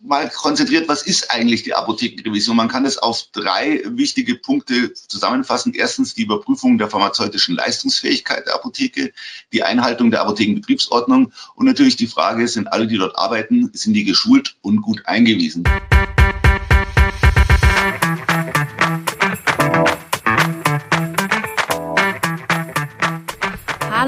mal konzentriert, was ist eigentlich die Apothekenrevision? Man kann es auf drei wichtige Punkte zusammenfassen. Erstens die Überprüfung der pharmazeutischen Leistungsfähigkeit der Apotheke, die Einhaltung der Apothekenbetriebsordnung und natürlich die Frage, sind alle, die dort arbeiten, sind die geschult und gut eingewiesen?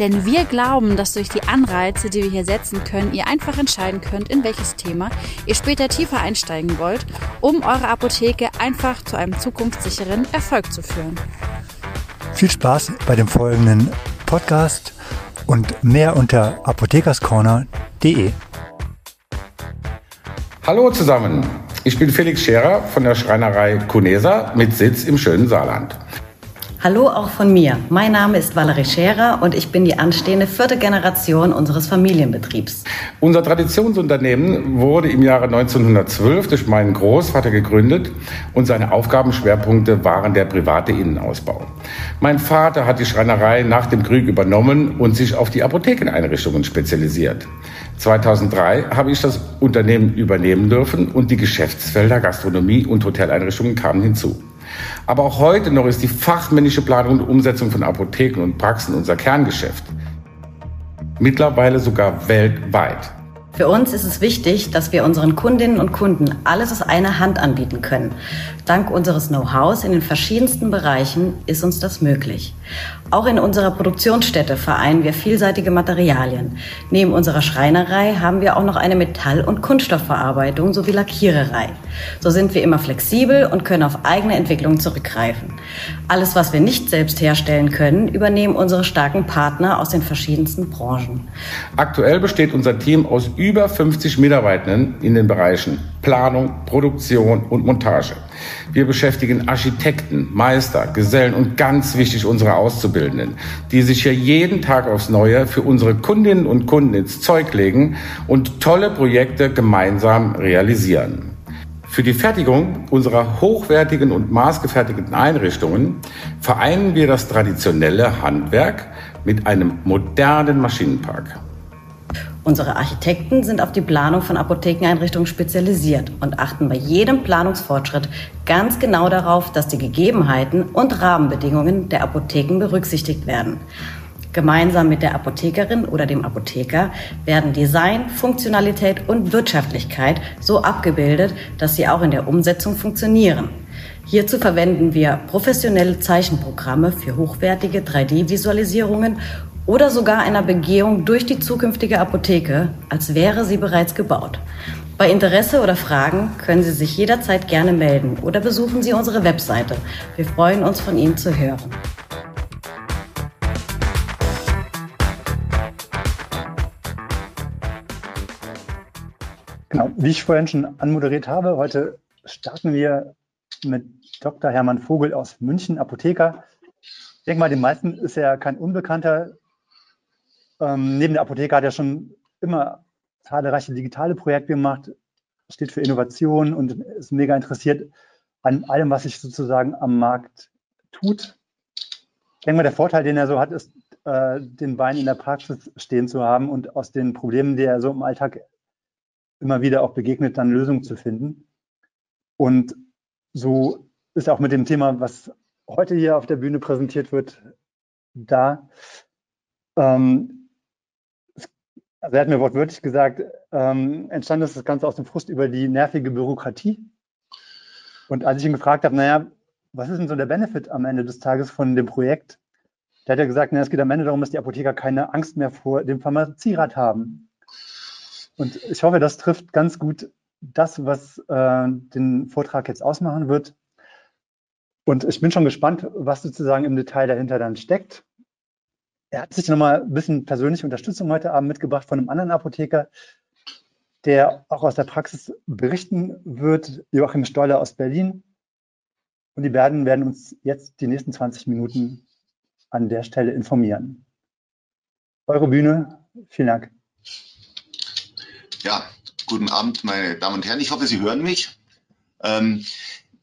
Denn wir glauben, dass durch die Anreize, die wir hier setzen können, ihr einfach entscheiden könnt, in welches Thema ihr später tiefer einsteigen wollt, um eure Apotheke einfach zu einem zukunftssicheren Erfolg zu führen. Viel Spaß bei dem folgenden Podcast und mehr unter apothekerscorner.de. Hallo zusammen, ich bin Felix Scherer von der Schreinerei Kunesa mit Sitz im schönen Saarland. Hallo auch von mir. Mein Name ist Valerie Scherer und ich bin die anstehende vierte Generation unseres Familienbetriebs. Unser Traditionsunternehmen wurde im Jahre 1912 durch meinen Großvater gegründet und seine Aufgabenschwerpunkte waren der private Innenausbau. Mein Vater hat die Schreinerei nach dem Krieg übernommen und sich auf die Apothekeneinrichtungen spezialisiert. 2003 habe ich das Unternehmen übernehmen dürfen und die Geschäftsfelder Gastronomie und Hoteleinrichtungen kamen hinzu. Aber auch heute noch ist die fachmännische Planung und Umsetzung von Apotheken und Praxen unser Kerngeschäft. Mittlerweile sogar weltweit. Für uns ist es wichtig, dass wir unseren Kundinnen und Kunden alles aus einer Hand anbieten können. Dank unseres Know-hows in den verschiedensten Bereichen ist uns das möglich. Auch in unserer Produktionsstätte vereinen wir vielseitige Materialien. Neben unserer Schreinerei haben wir auch noch eine Metall- und Kunststoffverarbeitung sowie Lackiererei. So sind wir immer flexibel und können auf eigene Entwicklung zurückgreifen. Alles, was wir nicht selbst herstellen können, übernehmen unsere starken Partner aus den verschiedensten Branchen. Aktuell besteht unser Team aus über 50 Mitarbeitenden in den Bereichen Planung, Produktion und Montage. Wir beschäftigen Architekten, Meister, Gesellen und ganz wichtig unsere Auszubildenden, die sich hier jeden Tag aufs Neue für unsere Kundinnen und Kunden ins Zeug legen und tolle Projekte gemeinsam realisieren. Für die Fertigung unserer hochwertigen und maßgefertigten Einrichtungen vereinen wir das traditionelle Handwerk mit einem modernen Maschinenpark. Unsere Architekten sind auf die Planung von Apothekeneinrichtungen spezialisiert und achten bei jedem Planungsfortschritt ganz genau darauf, dass die Gegebenheiten und Rahmenbedingungen der Apotheken berücksichtigt werden. Gemeinsam mit der Apothekerin oder dem Apotheker werden Design, Funktionalität und Wirtschaftlichkeit so abgebildet, dass sie auch in der Umsetzung funktionieren. Hierzu verwenden wir professionelle Zeichenprogramme für hochwertige 3D-Visualisierungen oder sogar einer Begehung durch die zukünftige Apotheke, als wäre sie bereits gebaut. Bei Interesse oder Fragen können Sie sich jederzeit gerne melden oder besuchen Sie unsere Webseite. Wir freuen uns, von Ihnen zu hören. Genau, wie ich vorhin schon anmoderiert habe, heute starten wir mit Dr. Hermann Vogel aus München, Apotheker. Ich denke mal, den meisten ist er kein Unbekannter. Ähm, neben der Apotheke hat er schon immer zahlreiche digitale Projekte gemacht, steht für Innovation und ist mega interessiert an allem, was sich sozusagen am Markt tut. Ich denke mal, der Vorteil, den er so hat, ist, äh, den Bein in der Praxis stehen zu haben und aus den Problemen, die er so im Alltag immer wieder auch begegnet, dann Lösungen zu finden. Und so ist auch mit dem Thema, was heute hier auf der Bühne präsentiert wird, da. Ähm, also er hat mir wortwörtlich gesagt, ähm, entstanden ist das Ganze aus dem Frust über die nervige Bürokratie. Und als ich ihn gefragt habe, naja, was ist denn so der Benefit am Ende des Tages von dem Projekt? Da hat er gesagt, naja, es geht am Ende darum, dass die Apotheker keine Angst mehr vor dem Pharmazierat haben. Und ich hoffe, das trifft ganz gut das, was äh, den Vortrag jetzt ausmachen wird. Und ich bin schon gespannt, was sozusagen im Detail dahinter dann steckt. Er hat sich nochmal ein bisschen persönliche Unterstützung heute Abend mitgebracht von einem anderen Apotheker, der auch aus der Praxis berichten wird, Joachim Stoller aus Berlin. Und die beiden werden uns jetzt die nächsten 20 Minuten an der Stelle informieren. Eure Bühne, vielen Dank. Ja, guten Abend, meine Damen und Herren. Ich hoffe, Sie hören mich. Ähm,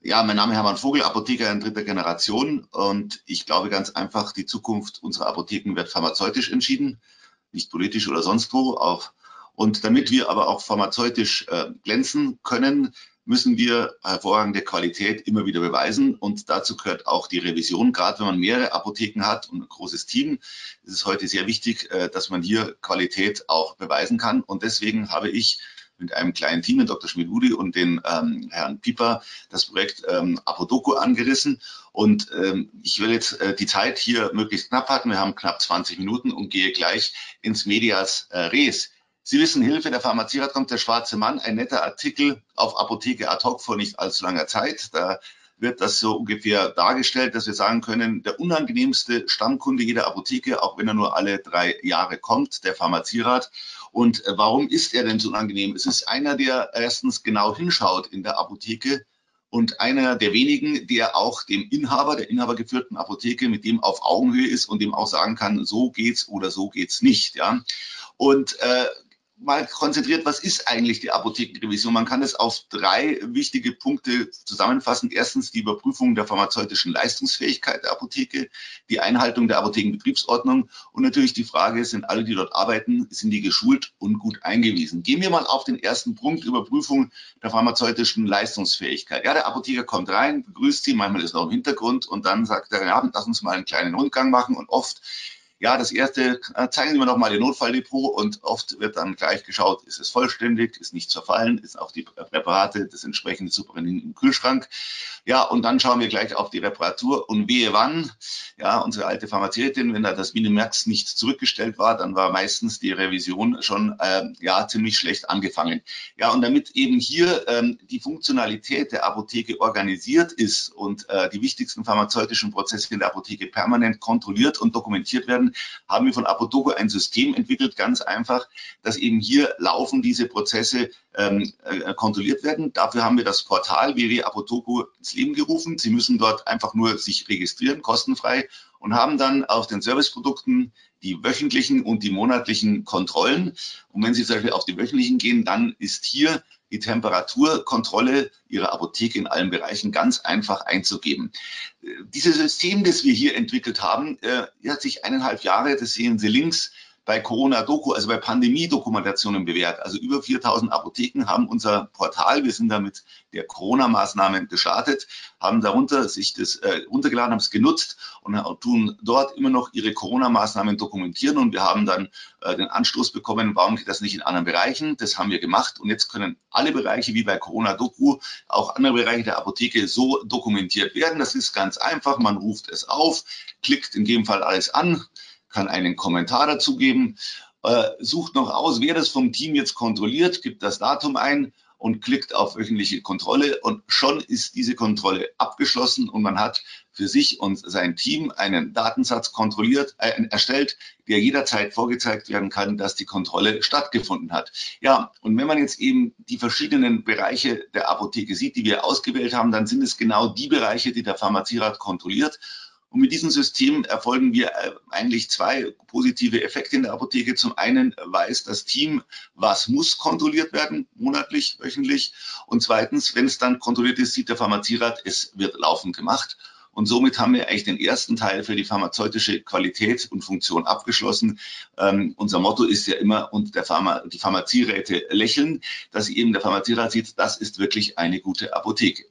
ja, mein Name ist Hermann Vogel, Apotheker in dritter Generation. Und ich glaube ganz einfach, die Zukunft unserer Apotheken wird pharmazeutisch entschieden, nicht politisch oder sonst wo. Auch. Und damit wir aber auch pharmazeutisch äh, glänzen können, müssen wir hervorragende Qualität immer wieder beweisen. Und dazu gehört auch die Revision. Gerade wenn man mehrere Apotheken hat und ein großes Team, ist es heute sehr wichtig, äh, dass man hier Qualität auch beweisen kann. Und deswegen habe ich mit einem kleinen Team, den Dr. Schmidudi und den ähm, Herrn Pieper, das Projekt ähm, Apodoku angerissen. Und ähm, ich will jetzt äh, die Zeit hier möglichst knapp halten. Wir haben knapp 20 Minuten und gehe gleich ins Medias äh, Res. Sie wissen, Hilfe, der Pharmazierat kommt der schwarze Mann, ein netter Artikel auf Apotheke ad hoc vor nicht allzu langer Zeit. Da wird das so ungefähr dargestellt, dass wir sagen können, der unangenehmste Stammkunde jeder Apotheke, auch wenn er nur alle drei Jahre kommt, der Pharmazierat. Und äh, warum ist er denn so unangenehm? Es ist einer, der erstens genau hinschaut in der Apotheke und einer der wenigen, der auch dem Inhaber, der inhabergeführten Apotheke, mit dem auf Augenhöhe ist und dem auch sagen kann, so geht's oder so geht's nicht. Ja. Und äh, mal konzentriert, was ist eigentlich die Apothekenrevision? Man kann es auf drei wichtige Punkte zusammenfassen. Erstens die Überprüfung der pharmazeutischen Leistungsfähigkeit der Apotheke, die Einhaltung der Apothekenbetriebsordnung und natürlich die Frage, sind alle, die dort arbeiten, sind die geschult und gut eingewiesen? Gehen wir mal auf den ersten Punkt, Überprüfung der pharmazeutischen Leistungsfähigkeit. Ja, der Apotheker kommt rein, begrüßt sie, manchmal ist er im Hintergrund und dann sagt er, ja, lass uns mal einen kleinen Rundgang machen und oft ja, das erste, äh, zeigen Sie mir noch mal Ihr Notfalldepot und oft wird dann gleich geschaut, ist es vollständig, ist nicht zerfallen, ist auch die Präparate des entsprechenden Superintendenten im Kühlschrank. Ja, und dann schauen wir gleich auf die Reparatur und wehe wann, ja, unsere alte Pharmazeutin, wenn da das Minimax nicht zurückgestellt war, dann war meistens die Revision schon, äh, ja, ziemlich schlecht angefangen. Ja, und damit eben hier ähm, die Funktionalität der Apotheke organisiert ist und äh, die wichtigsten pharmazeutischen Prozesse in der Apotheke permanent kontrolliert und dokumentiert werden, haben wir von Apodogo ein System entwickelt, ganz einfach, dass eben hier laufen diese Prozesse ähm, äh, kontrolliert werden. Dafür haben wir das Portal www.apotogo ins Leben gerufen. Sie müssen dort einfach nur sich registrieren, kostenfrei, und haben dann auf den Serviceprodukten die wöchentlichen und die monatlichen Kontrollen. Und wenn Sie zum Beispiel auf die wöchentlichen gehen, dann ist hier die Temperaturkontrolle Ihrer Apotheke in allen Bereichen ganz einfach einzugeben. Dieses System, das wir hier entwickelt haben, äh, hat sich eineinhalb Jahre, das sehen Sie links, bei Corona-Doku, also bei Pandemie-Dokumentationen bewährt. Also über 4000 Apotheken haben unser Portal, wir sind damit der Corona-Maßnahmen gestartet, haben darunter sich das äh, runtergeladen, haben es genutzt und tun dort immer noch ihre Corona-Maßnahmen dokumentieren. Und wir haben dann äh, den Anstoß bekommen, warum geht das nicht in anderen Bereichen? Das haben wir gemacht. Und jetzt können alle Bereiche wie bei Corona-Doku, auch andere Bereiche der Apotheke so dokumentiert werden. Das ist ganz einfach. Man ruft es auf, klickt in dem Fall alles an, kann einen Kommentar dazu geben, äh, sucht noch aus, wer das vom Team jetzt kontrolliert, gibt das Datum ein und klickt auf wöchentliche Kontrolle und schon ist diese Kontrolle abgeschlossen und man hat für sich und sein Team einen Datensatz kontrolliert, äh, erstellt, der jederzeit vorgezeigt werden kann, dass die Kontrolle stattgefunden hat. Ja, und wenn man jetzt eben die verschiedenen Bereiche der Apotheke sieht, die wir ausgewählt haben, dann sind es genau die Bereiche, die der Pharmazierat kontrolliert. Und mit diesem System erfolgen wir äh, eigentlich zwei positive Effekte in der Apotheke. Zum einen weiß das Team, was muss kontrolliert werden, monatlich, wöchentlich. Und zweitens, wenn es dann kontrolliert ist, sieht der Pharmazierat, es wird laufend gemacht. Und somit haben wir eigentlich den ersten Teil für die pharmazeutische Qualität und Funktion abgeschlossen. Ähm, unser Motto ist ja immer, und der Pharma, die Pharmazieräte lächeln, dass eben der Pharmazierat sieht, das ist wirklich eine gute Apotheke.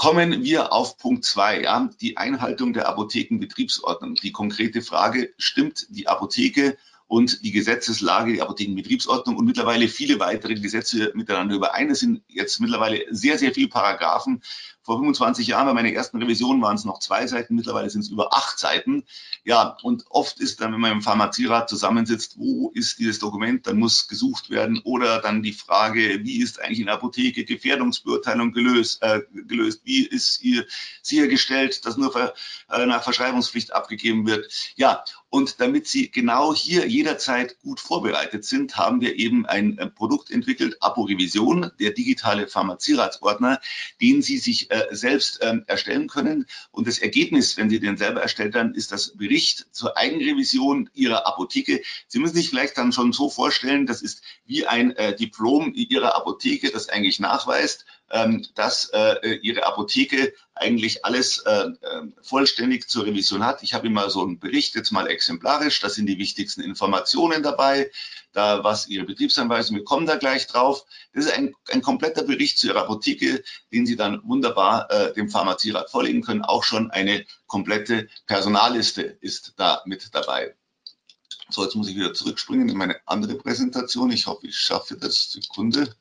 Kommen wir auf Punkt zwei, ja, die Einhaltung der Apothekenbetriebsordnung. Die konkrete Frage, stimmt die Apotheke und die Gesetzeslage, die Apothekenbetriebsordnung und mittlerweile viele weitere Gesetze miteinander überein. Es sind jetzt mittlerweile sehr, sehr viele Paragraphen, Vor 25 Jahren bei meiner ersten Revision waren es noch zwei Seiten, mittlerweile sind es über acht Seiten. Ja, und oft ist dann, wenn man im Pharmazierat zusammensitzt, wo ist dieses Dokument, dann muss gesucht werden oder dann die Frage, wie ist eigentlich in der Apotheke Gefährdungsbeurteilung gelöst, äh, gelöst wie ist hier sichergestellt, dass nur äh, nach Verschreibungspflicht abgegeben wird. Ja, und damit Sie genau hier jederzeit gut vorbereitet sind, haben wir eben ein äh, Produkt entwickelt, Apo-Revision, der digitale Pharmazieratsordner, den Sie sich äh, selbst ähm, erstellen können. Und das Ergebnis, wenn Sie den selber erstellt haben, ist das Bericht zur Eigenrevision Ihrer Apotheke. Sie müssen sich vielleicht dann schon so vorstellen, das ist wie ein äh, Diplom Ihrer Apotheke, das eigentlich nachweist, ähm, dass äh, Ihre Apotheke eigentlich alles äh, äh, vollständig zur Revision hat. Ich habe immer so einen Bericht jetzt mal exemplarisch. Da sind die wichtigsten Informationen dabei. Da was Ihre Betriebsanweisung, wir kommen da gleich drauf. Das ist ein, ein kompletter Bericht zu Ihrer Apotheke, den Sie dann wunderbar äh, dem Pharmazierat vorlegen können. Auch schon eine komplette Personalliste ist da mit dabei. So, jetzt muss ich wieder zurückspringen in meine andere Präsentation. Ich hoffe, ich schaffe das. Sekunde.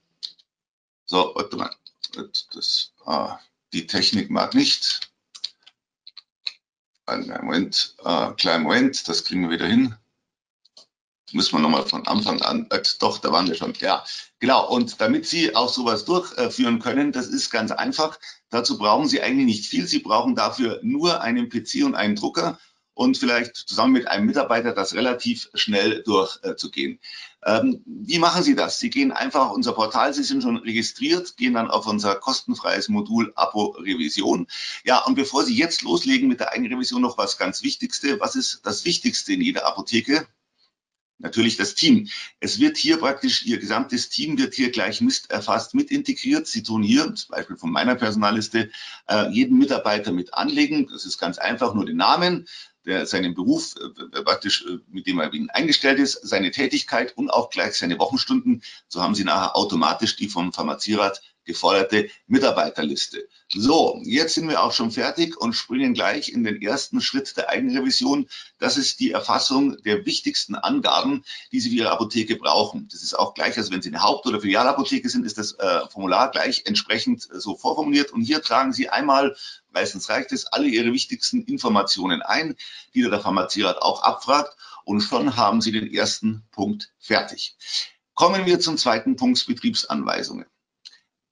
So, warte mal. Das, ah, die Technik mag nicht. Einen Moment, äh, kleinen Moment, das kriegen wir wieder hin. Müssen wir nochmal von Anfang an, äh, doch, da waren wir schon, ja, genau. Und damit Sie auch sowas durchführen können, das ist ganz einfach. Dazu brauchen Sie eigentlich nicht viel. Sie brauchen dafür nur einen PC und einen Drucker und vielleicht zusammen mit einem Mitarbeiter das relativ schnell durchzugehen. Äh, ähm, wie machen Sie das? Sie gehen einfach auf unser Portal, Sie sind schon registriert, gehen dann auf unser kostenfreies Modul Apo Revision. Ja, und bevor Sie jetzt loslegen mit der Eigenrevision noch was ganz Wichtigste. Was ist das Wichtigste in jeder Apotheke? natürlich das Team. Es wird hier praktisch, Ihr gesamtes Team wird hier gleich Mist erfasst mit integriert. Sie tun hier, zum Beispiel von meiner Personalliste, äh, jeden Mitarbeiter mit anlegen. Das ist ganz einfach, nur den Namen, der seinen Beruf äh, praktisch, äh, mit dem er eingestellt ist, seine Tätigkeit und auch gleich seine Wochenstunden. So haben Sie nachher automatisch die vom Pharmazierat geforderte Mitarbeiterliste. So, jetzt sind wir auch schon fertig und springen gleich in den ersten Schritt der Eigenrevision. Das ist die Erfassung der wichtigsten Angaben, die Sie für Ihre Apotheke brauchen. Das ist auch gleich, also wenn Sie eine Haupt- oder Filialapotheke sind, ist das äh, Formular gleich entsprechend äh, so vorformuliert. Und hier tragen Sie einmal, meistens reicht es, alle Ihre wichtigsten Informationen ein, die der Pharmazierat auch abfragt. Und schon haben Sie den ersten Punkt fertig. Kommen wir zum zweiten Punkt, Betriebsanweisungen.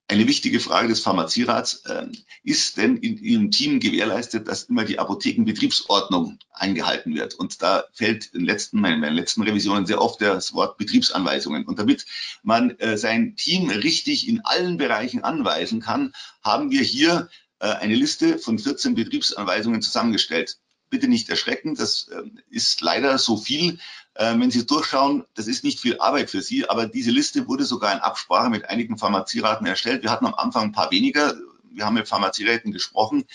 Eine wichtige Frage des Pharmazierats, äh, ist denn in Ihrem Team gewährleistet, dass immer die Apothekenbetriebsordnung eingehalten wird? Und da fällt in, letzten, in meinen letzten Revisionen sehr oft das Wort Betriebsanweisungen. Und damit man äh, sein Team richtig in allen Bereichen anweisen kann, haben wir hier äh, eine Liste von 14 Betriebsanweisungen zusammengestellt bitte nicht erschrecken, das ähm, ist leider so viel. Ähm, wenn Sie durchschauen, das ist nicht viel Arbeit für Sie, aber diese Liste wurde sogar in Absprache mit einigen Pharmazieraten erstellt. Wir hatten am Anfang ein paar weniger, wir haben mit Pharmazieräten gesprochen,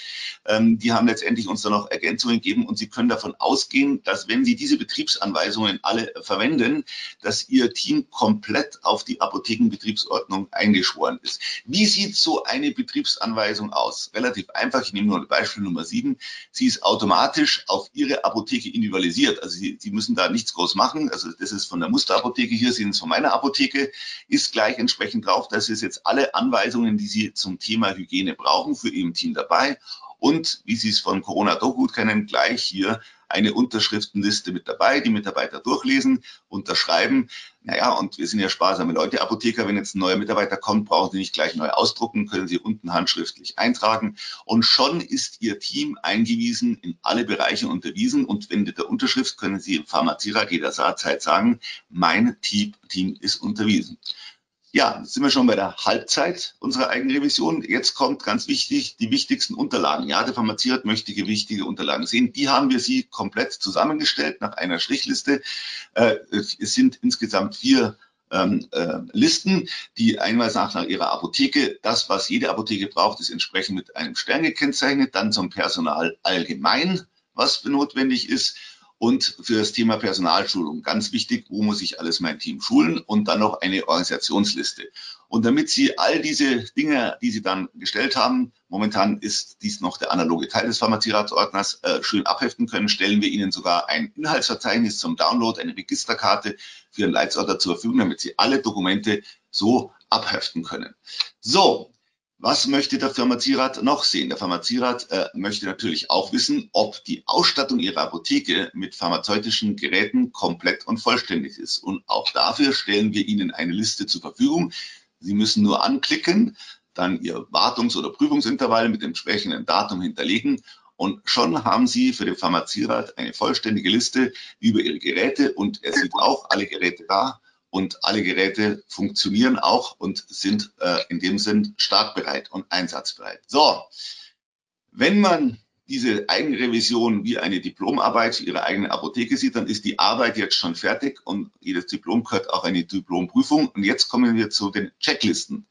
ähm, die haben letztendlich uns dann noch Ergänzungen gegeben und Sie können davon ausgehen, dass wenn Sie diese Betriebsanweisungen alle verwenden, dass Ihr Team komplett auf die Apothekenbetriebsordnung eingeschworen ist. Wie sieht so eine Betriebsanweisung aus? Relativ einfach, ich nehme nur Beispiel Nummer sieben. Sie ist automatisch auf Ihre Apotheke individualisiert. Also Sie, Sie müssen da nichts groß machen. Also das ist von der Musterapotheke hier, Sie sind von meiner Apotheke, ist gleich entsprechend drauf. Das ist jetzt alle Anweisungen, die Sie zum Thema Hygiene Hygiene brauchen, für Ihr Team dabei. Und wie Sie es von Corona doch gut kennen, gleich hier eine Unterschriftenliste mit dabei, die Mitarbeiter durchlesen, unterschreiben. Naja, und wir sind ja sparsame Leute, Apotheker. Wenn jetzt ein neuer Mitarbeiter kommt, brauchen Sie nicht gleich neu ausdrucken, können Sie unten handschriftlich eintragen. Und schon ist Ihr Team eingewiesen, in alle Bereiche unterwiesen. Und wenn mit der Unterschrift können Sie im Pharmazierat jederzeit sagen, mein Team ist unterwiesen. Ja, sind wir schon bei der Halbzeit unserer Eigenrevision. Jetzt kommt ganz wichtig die wichtigsten Unterlagen. Ja, der Pharmaziert möchte gewichtige Unterlagen sehen. Die haben wir sie komplett zusammengestellt nach einer Strichliste. Äh, es sind insgesamt vier ähm, äh, Listen, die einmal nach, nach ihrer Apotheke, das, was jede Apotheke braucht, ist entsprechend mit einem Stern gekennzeichnet. Dann zum Personal allgemein, was notwendig ist und für das Thema Personalschulung. Ganz wichtig, wo muss ich alles mein Team schulen und dann noch eine Organisationsliste. Und damit Sie all diese Dinge, die Sie dann gestellt haben, momentan ist dies noch der analoge Teil des Pharmazieratsordners, äh, schön abheften können, stellen wir Ihnen sogar ein Inhaltsverzeichnis zum Download, eine Registerkarte für Ihren Leitsorder zur Verfügung, damit Sie alle Dokumente so abheften können. So, Was möchte der Pharmazierat noch sehen? Der Pharmazierat äh, möchte natürlich auch wissen, ob die Ausstattung Ihrer Apotheke mit pharmazeutischen Geräten komplett und vollständig ist. Und auch dafür stellen wir Ihnen eine Liste zur Verfügung. Sie müssen nur anklicken, dann Ihr Wartungs- oder Prüfungsintervall mit dem entsprechenden Datum hinterlegen und schon haben Sie für den Pharmazierat eine vollständige Liste über Ihre Geräte und er sieht auch alle Geräte da und alle Geräte funktionieren auch und sind äh, in dem Sinn startbereit und einsatzbereit. So, wenn man diese Eigenrevision wie eine Diplomarbeit Ihrer eigenen Apotheke sieht, dann ist die Arbeit jetzt schon fertig und jedes Diplom gehört auch eine Diplomprüfung. Und jetzt kommen wir zu den Checklisten.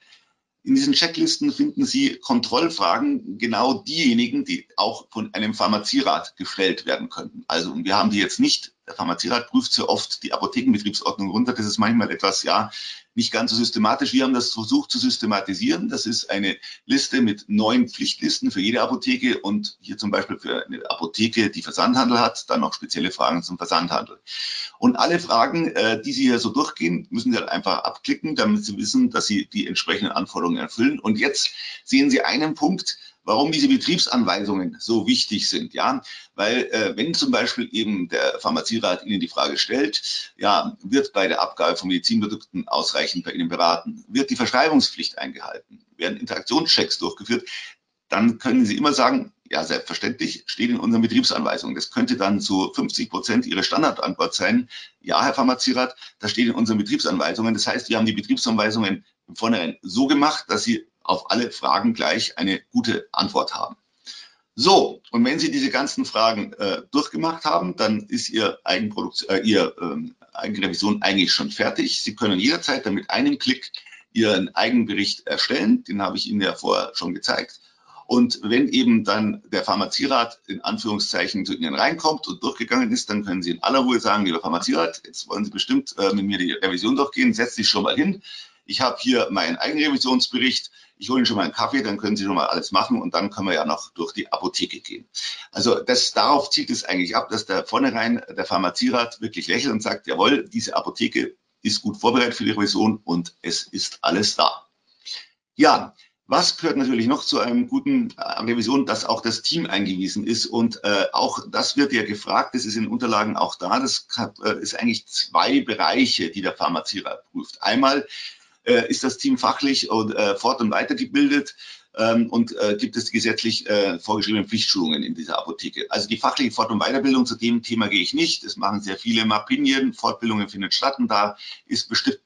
In diesen Checklisten finden Sie Kontrollfragen, genau diejenigen, die auch von einem Pharmazierat gestellt werden könnten. Also wir haben die jetzt nicht, der Pharmazierat prüft so oft die Apothekenbetriebsordnung runter. Das ist manchmal etwas, ja, nicht ganz so systematisch. Wir haben das versucht zu systematisieren. Das ist eine Liste mit neun Pflichtlisten für jede Apotheke und hier zum Beispiel für eine Apotheke, die Versandhandel hat, dann noch spezielle Fragen zum Versandhandel. Und alle Fragen, äh, die Sie hier so durchgehen, müssen Sie halt einfach abklicken, damit Sie wissen, dass Sie die entsprechenden Anforderungen erfüllen. Und jetzt sehen Sie einen Punkt, warum diese Betriebsanweisungen so wichtig sind. Ja, weil äh, wenn zum Beispiel eben der Pharmazierat Ihnen die Frage stellt, ja, wird bei der Abgabe von Medizinprodukten ausreichend bei Ihnen beraten, wird die Verschreibungspflicht eingehalten, werden Interaktionschecks durchgeführt, dann können Sie immer sagen, ja, selbstverständlich steht in unseren Betriebsanweisungen. Das könnte dann zu 50 Prozent Ihre Standardantwort sein. Ja, Herr Pharmazierat, das steht in unseren Betriebsanweisungen. Das heißt, wir haben die Betriebsanweisungen im Vornherein so gemacht, dass Sie auf alle Fragen gleich eine gute Antwort haben. So, und wenn Sie diese ganzen Fragen äh, durchgemacht haben, dann ist Ihr Eigenprodukt, äh, Ihr ähm, Eigenrevision eigentlich schon fertig. Sie können jederzeit dann mit einem Klick Ihren Eigenbericht erstellen. Den habe ich Ihnen ja vorher schon gezeigt. Und wenn eben dann der Pharmazierat in Anführungszeichen zu Ihnen reinkommt und durchgegangen ist, dann können Sie in aller Ruhe sagen, lieber Pharmazierat, jetzt wollen Sie bestimmt äh, mit mir die Revision durchgehen, setz dich schon mal hin. Ich habe hier meinen Eigenrevisionsbericht. Ich hole Ihnen schon mal einen Kaffee, dann können Sie schon mal alles machen und dann können wir ja noch durch die Apotheke gehen. Also das, darauf zielt es eigentlich ab, dass der vornherein der Pharmazierat wirklich lächelt und sagt, jawohl, diese Apotheke ist gut vorbereitet für die Revision und es ist alles da. Ja, was gehört natürlich noch zu einem guten äh, Revision, dass auch das Team eingewiesen ist und äh, auch das wird ja gefragt, das ist in Unterlagen auch da, das hat, äh, ist eigentlich zwei Bereiche, die der Pharmazierat prüft. Einmal äh, ist das Team fachlich und äh, fort- und weitergebildet ähm, und äh, gibt es gesetzlich äh, vorgeschriebene Pflichtschulungen in dieser Apotheke. Also die fachliche Fort- und Weiterbildung zu dem Thema gehe ich nicht. Das machen sehr viele Mapinien, Fortbildungen finden statt und da ist bestimmt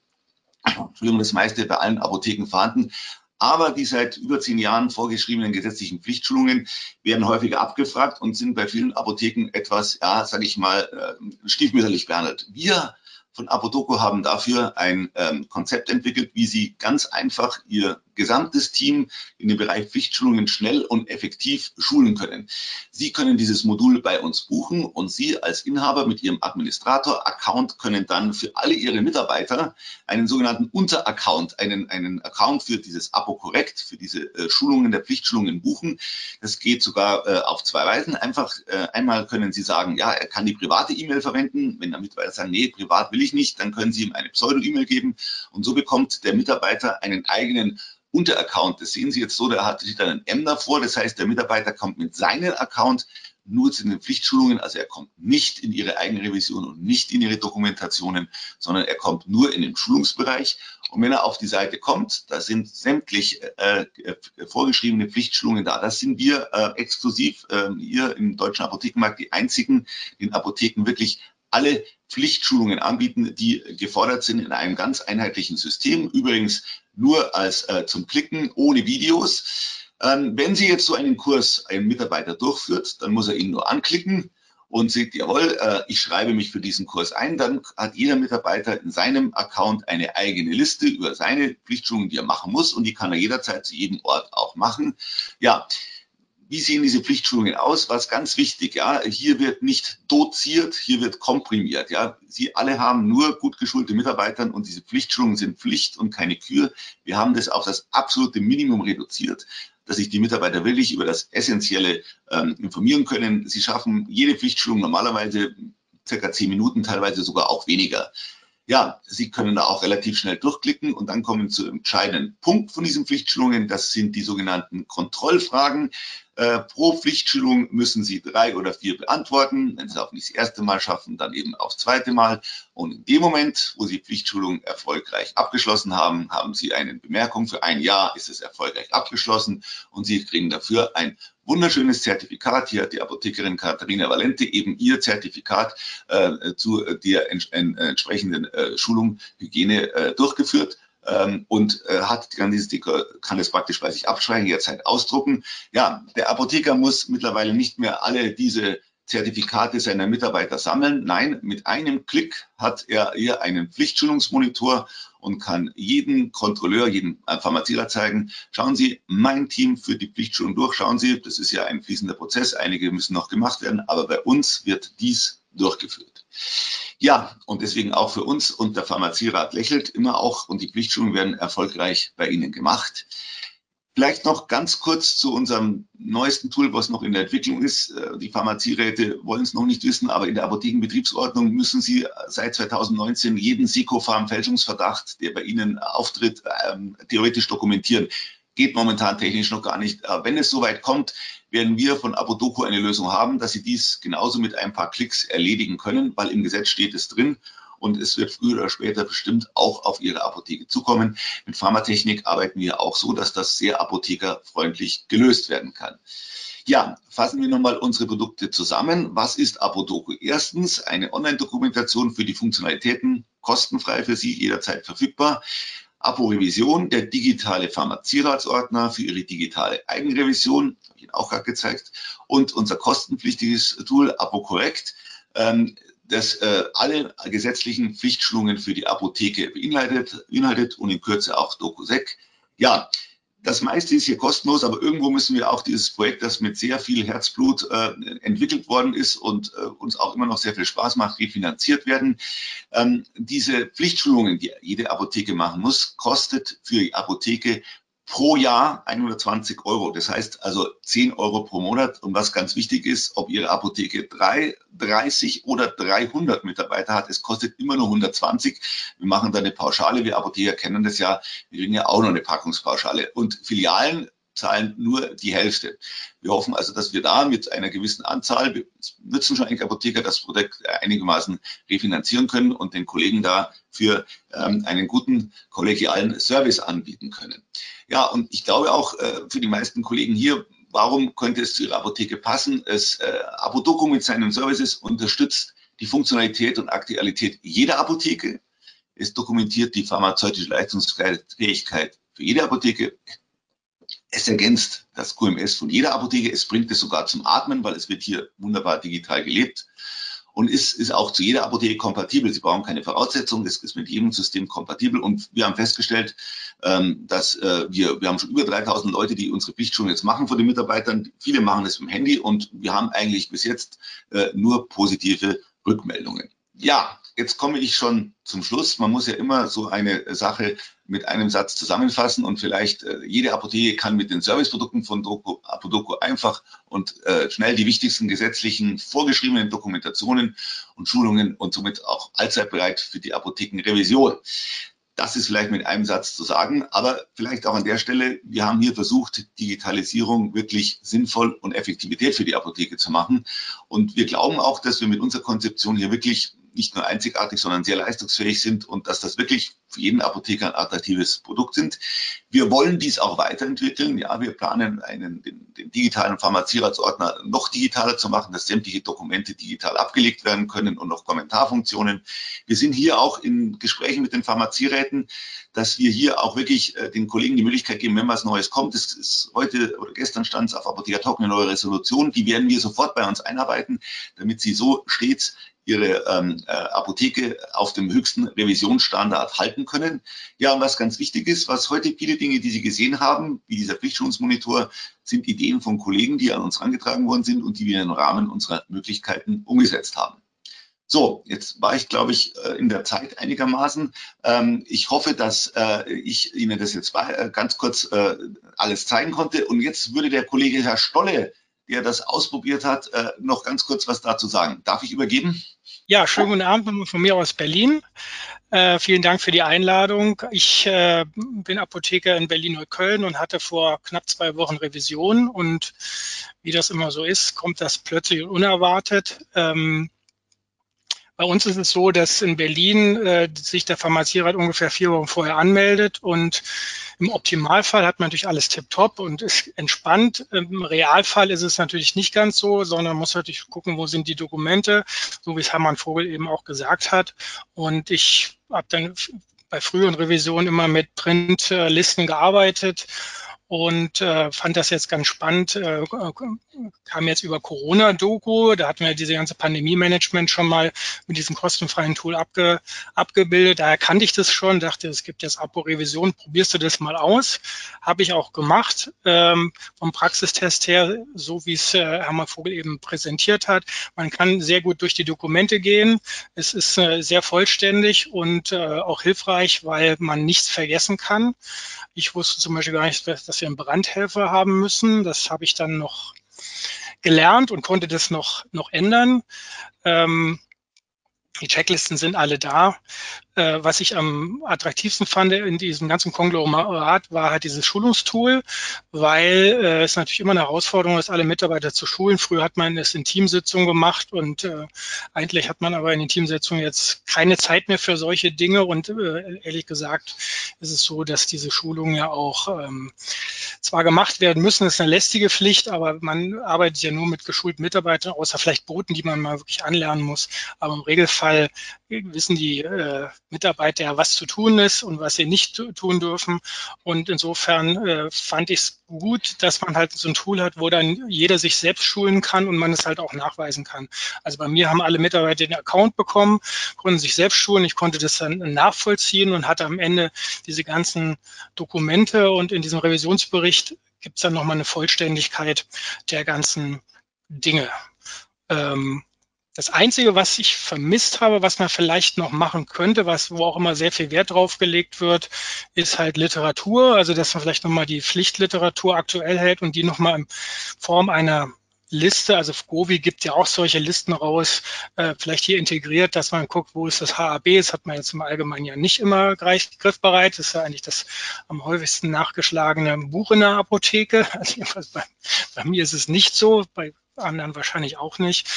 Entschuldigung, das meiste bei allen Apotheken vorhanden. Aber die seit über zehn Jahren vorgeschriebenen gesetzlichen Pflichtschulungen werden häufiger abgefragt und sind bei vielen Apotheken etwas, ja, sage ich mal, äh, stiefmütterlich behandelt. Wir von Apodoco haben dafür ein ähm, Konzept entwickelt, wie sie ganz einfach ihr gesamtes Team in dem Bereich Pflichtschulungen schnell und effektiv schulen können. Sie können dieses Modul bei uns buchen und Sie als Inhaber mit Ihrem Administrator-Account können dann für alle Ihre Mitarbeiter einen sogenannten Unteraccount, einen, einen Account für dieses ApoCorrect, für diese äh, Schulungen der Pflichtschulungen buchen. Das geht sogar äh, auf zwei Weisen. Einfach äh, einmal können Sie sagen, ja, er kann die private E-Mail verwenden. Wenn der Mitarbeiter sagt, nee, privat will ich nicht, dann können Sie ihm eine Pseudo-E-Mail geben und so bekommt der Mitarbeiter einen eigenen Unteraccount. Das sehen Sie jetzt so, da hat sich dann ein M davor. Das heißt, der Mitarbeiter kommt mit seinem Account nur zu den Pflichtschulungen. Also er kommt nicht in Ihre Eigenrevision und nicht in Ihre Dokumentationen, sondern er kommt nur in den Schulungsbereich. Und wenn er auf die Seite kommt, da sind sämtlich äh, äh vorgeschriebene Pflichtschulungen da. Das sind wir äh, exklusiv äh, hier im deutschen Apothekenmarkt die einzigen, die in Apotheken wirklich alle Pflichtschulungen anbieten, die gefordert sind in einem ganz einheitlichen System. Übrigens nur als äh, zum Klicken ohne Videos. Ähm, wenn Sie jetzt so einen Kurs ein Mitarbeiter durchführt, dann muss er ihn nur anklicken und sieht, jawohl, äh, ich schreibe mich für diesen Kurs ein, dann hat jeder Mitarbeiter in seinem Account eine eigene Liste über seine Pflichtschulungen, die er machen muss und die kann er jederzeit zu jedem Ort auch machen. Ja, wie sehen diese Pflichtschulungen aus? Was ganz wichtig, ja, hier wird nicht doziert, hier wird komprimiert, ja. Sie alle haben nur gut geschulte Mitarbeiter und diese Pflichtschulungen sind Pflicht und keine Kür. Wir haben das auf das absolute Minimum reduziert, dass sich die Mitarbeiter wirklich über das Essentielle ähm, informieren können. Sie schaffen jede Pflichtschulung normalerweise circa zehn Minuten, teilweise sogar auch weniger. Ja, Sie können da auch relativ schnell durchklicken und dann kommen zu entscheidenden Punkt von diesen Pflichtschulungen. Das sind die sogenannten Kontrollfragen. Äh, pro Pflichtschulung müssen Sie drei oder vier beantworten. Wenn Sie auch nicht das erste Mal schaffen, dann eben aufs zweite Mal. Und in dem Moment, wo Sie Pflichtschulung erfolgreich abgeschlossen haben, haben Sie eine Bemerkung. Für ein Jahr ist es erfolgreich abgeschlossen und Sie kriegen dafür ein wunderschönes Zertifikat. Hier hat die Apothekerin Katharina Valente eben ihr Zertifikat äh, zu der ents en entsprechenden äh, Schulung Hygiene äh, durchgeführt. Ähm, und äh, hat kann dieses kann es praktisch bei sich abspeichern, jederzeit ausdrucken. Ja, der Apotheker muss mittlerweile nicht mehr alle diese Zertifikate seiner Mitarbeiter sammeln. Nein, mit einem Klick hat er hier einen Pflichtschulungsmonitor und kann jeden Kontrolleur, jeden Pharmazierer zeigen, schauen Sie, mein Team führt die Pflichtschulung durch, schauen Sie, das ist ja ein fließender Prozess, einige müssen noch gemacht werden, aber bei uns wird dies durchgeführt. Ja, und deswegen auch für uns und der Pharmazierat lächelt immer auch und die Pflichtschulungen werden erfolgreich bei Ihnen gemacht. Vielleicht noch ganz kurz zu unserem neuesten Tool, was noch in der Entwicklung ist. Äh, die Pharmazieräte wollen es noch nicht wissen, aber in der Apothekenbetriebsordnung müssen Sie seit 2019 jeden Secofarm-Fälschungsverdacht, der bei Ihnen auftritt, ähm, theoretisch dokumentieren. Geht momentan technisch noch gar nicht. Wenn es soweit kommt, werden wir von Apodoku eine Lösung haben, dass Sie dies genauso mit ein paar Klicks erledigen können, weil im Gesetz steht es drin und es wird früher oder später bestimmt auch auf Ihre Apotheke zukommen. Mit Pharmatechnik arbeiten wir auch so, dass das sehr apothekerfreundlich gelöst werden kann. Ja, fassen wir nochmal unsere Produkte zusammen. Was ist Apodoku? Erstens eine Online-Dokumentation für die Funktionalitäten, kostenfrei für Sie, jederzeit verfügbar. Apo-Revision, der digitale Pharmazieratsordner für Ihre digitale Eigenrevision, habe ich Ihnen auch gerade gezeigt. Und unser kostenpflichtiges Tool ApoCorrect. Ähm, das äh, alle gesetzlichen Pflichtschulungen für die Apotheke beinhaltet, beinhaltet und in Kürze auch DokuSec. Ja, das meiste ist hier kostenlos, aber irgendwo müssen wir auch dieses Projekt, das mit sehr viel Herzblut äh, entwickelt worden ist und äh, uns auch immer noch sehr viel Spaß macht, refinanziert werden. Ähm, diese Pflichtschulungen, die jede Apotheke machen muss, kostet für die Apotheke pro Jahr 120 Euro. Das heißt also 10 Euro pro Monat. Und was ganz wichtig ist, ob Ihre Apotheke 3, 30 oder 300 Mitarbeiter hat, es kostet immer nur 120. Wir machen da eine Pauschale. Wir Apotheker kennen das ja. Wir kriegen ja auch noch eine Packungspauschale. Und Filialen zahlen nur die Hälfte. Wir hoffen also, dass wir da mit einer gewissen Anzahl, wir nutzen schon eigentlich Apotheker, das Projekt einigermaßen refinanzieren können und den Kollegen da für ähm, einen guten kollegialen Service anbieten können. Ja, und ich glaube auch äh, für die meisten Kollegen hier, warum könnte es zu Ihrer Apotheke passen? Es, äh, Apodoku mit seinen Services unterstützt die Funktionalität und Aktualität jeder Apotheke. Es dokumentiert die pharmazeutische Leistungsfähigkeit für jede Apotheke. Es ergänzt das QMS von jeder Apotheke. Es bringt es sogar zum Atmen, weil es wird hier wunderbar digital gelebt und ist, ist auch zu jeder Apotheke kompatibel. Sie brauchen keine Voraussetzungen, es ist mit jedem System kompatibel. Und wir haben festgestellt, ähm, dass äh, wir, wir haben schon über 3000 Leute, die unsere Pflichtschulung jetzt machen von den Mitarbeitern. Viele machen es mit dem Handy und wir haben eigentlich bis jetzt äh, nur positive Rückmeldungen. Ja, jetzt komme ich schon zum Schluss. Man muss ja immer so eine Sache mit einem Satz zusammenfassen und vielleicht äh, jede Apotheke kann mit den Serviceprodukten von Doku, Apodoku einfach und äh, schnell die wichtigsten gesetzlichen vorgeschriebenen Dokumentationen und Schulungen und somit auch allzeit bereit für die Apothekenrevision. Das ist vielleicht mit einem Satz zu sagen, aber vielleicht auch an der Stelle, wir haben hier versucht, Digitalisierung wirklich sinnvoll und Effektivität für die Apotheke zu machen. Und wir glauben auch, dass wir mit unserer Konzeption hier wirklich nicht nur einzigartig, sondern sehr leistungsfähig sind und dass das wirklich für jeden Apotheker ein attraktives Produkt sind. Wir wollen dies auch weiterentwickeln. Ja, wir planen einen, den, den digitalen Pharmazieratsordner noch digitaler zu machen, dass sämtliche Dokumente digital abgelegt werden können und noch Kommentarfunktionen. Wir sind hier auch in Gesprächen mit den Pharmazieräten, dass wir hier auch wirklich äh, den Kollegen die Möglichkeit geben, wenn was Neues kommt. Es ist heute oder gestern stand es auf Apotheker Talk eine neue Resolution. Die werden wir sofort bei uns einarbeiten, damit sie so stets ihre ähm, äh, Apotheke auf dem höchsten Revisionsstandard halten können. Ja, und was ganz wichtig ist, was heute viele Dinge, die Sie gesehen haben, wie dieser Pflichtschulungsmonitor, sind Ideen von Kollegen, die an uns herangetragen worden sind und die wir im Rahmen unserer Möglichkeiten umgesetzt haben. So, jetzt war ich, glaube ich, äh, in der Zeit einigermaßen. Ähm, ich hoffe, dass äh, ich Ihnen das jetzt ganz kurz alles zeigen konnte. Und jetzt würde der Kollege Herr Stolle der das ausprobiert hat, äh, noch ganz kurz was dazu sagen. Darf ich übergeben? Ja, schönen guten Abend von mir aus Berlin. Äh, vielen Dank für die Einladung. Ich äh, bin Apotheker in Berlin-Neukölln und hatte vor knapp zwei Wochen Revision. Und wie das immer so ist, kommt das plötzlich und unerwartet. Ähm, bei uns ist es so, dass in Berlin äh, sich der Pharmazierat ungefähr vier Wochen vorher anmeldet und im Optimalfall hat man natürlich alles tiptop und ist entspannt. Im Realfall ist es natürlich nicht ganz so, sondern man muss natürlich gucken, wo sind die Dokumente, so wie es Hermann Vogel eben auch gesagt hat. Und ich habe dann bei früheren Revisionen immer mit Printlisten gearbeitet und äh, fand das jetzt ganz spannend. Äh, kam jetzt über Corona-Doku, da hatten wir diese ganze Pandemie-Management schon mal mit diesem kostenfreien Tool abge, abgebildet. Daher kannte ich das schon, dachte, es gibt jetzt Apo-Revision, probierst du das mal aus. Habe ich auch gemacht, ähm, vom Praxistest her, so wie es äh, Hermann Vogel eben präsentiert hat. Man kann sehr gut durch die Dokumente gehen. Es ist äh, sehr vollständig und äh, auch hilfreich, weil man nichts vergessen kann. Ich wusste zum Beispiel gar nicht, dass wir einen Brandhelfer haben müssen. Das habe ich dann noch gelernt und konnte das noch, noch ändern. Ähm, die Checklisten sind alle da. Äh, was ich am attraktivsten fand in diesem ganzen Konglomerat war halt dieses Schulungstool, weil äh, es natürlich immer eine Herausforderung ist, alle Mitarbeiter zu schulen. Früher hat man es in Teamsitzungen gemacht und äh, eigentlich hat man aber in den Teamsitzungen jetzt keine Zeit mehr für solche Dinge und ehrlich gesagt ist es so, dass diese Schulungen ja auch ähm, zwar gemacht werden müssen, ist eine lästige Pflicht, aber man arbeitet ja nur mit geschulten Mitarbeitern, außer vielleicht Boten, die man mal wirklich anlernen muss. Aber im Regelfall wissen die äh, Mitarbeiter, was zu tun ist und was sie nicht tun dürfen. Und insofern äh, fand ich es gut, dass man halt so ein Tool hat, wo dann jeder sich selbst schulen kann und man es halt auch nachweisen kann. Also bei mir haben alle Mitarbeiter den Account bekommen, konnten sich selbst schulen. Ich konnte das dann nachvollziehen und hatte am Ende diese ganzen Dokumente und in diesem Revisionsbericht gibt es dann nochmal eine Vollständigkeit der ganzen Dinge. Ähm, das Einzige, was ich vermisst habe, was man vielleicht noch machen könnte, was wo auch immer sehr viel Wert drauf gelegt wird, ist halt Literatur. Also dass man vielleicht nochmal die Pflichtliteratur aktuell hält und die nochmal in Form einer Liste, also Govi gibt ja auch solche Listen raus, äh, vielleicht hier integriert, dass man guckt, wo ist das HAB, das hat man jetzt im Allgemeinen ja nicht immer gleich griffbereit, das ist ja eigentlich das am häufigsten nachgeschlagene Buch in der Apotheke, also bei, bei mir ist es nicht so, bei anderen wahrscheinlich auch nicht.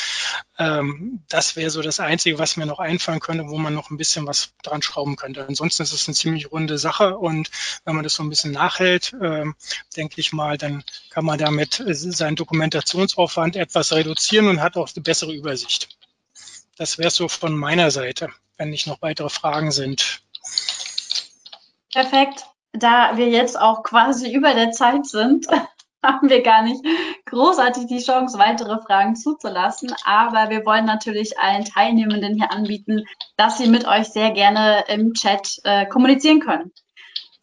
Ähm, das wäre so das Einzige, was mir noch einfallen könnte, wo man noch ein bisschen was dran schrauben könnte. Ansonsten ist es eine ziemlich runde Sache und wenn man das so ein bisschen nachhält, ähm, denke ich mal, dann kann man damit seinen Dokumentationsaufwand etwas reduzieren und hat auch eine bessere Übersicht. Das wäre so von meiner Seite, wenn nicht noch weitere Fragen sind. Perfekt. Da wir jetzt auch quasi über der Zeit sind, haben wir gar nicht großartig die Chance, weitere Fragen zuzulassen. Aber wir wollen natürlich allen Teilnehmenden hier anbieten, dass sie mit euch sehr gerne im Chat äh, kommunizieren können.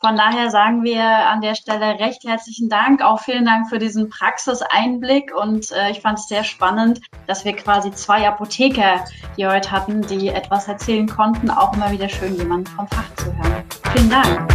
Von daher sagen wir an der Stelle recht herzlichen Dank. Auch vielen Dank für diesen Praxiseinblick. Und äh, ich fand es sehr spannend, dass wir quasi zwei Apotheker hier heute hatten, die etwas erzählen konnten. Auch immer wieder schön, jemanden vom Fach zu hören. Vielen Dank.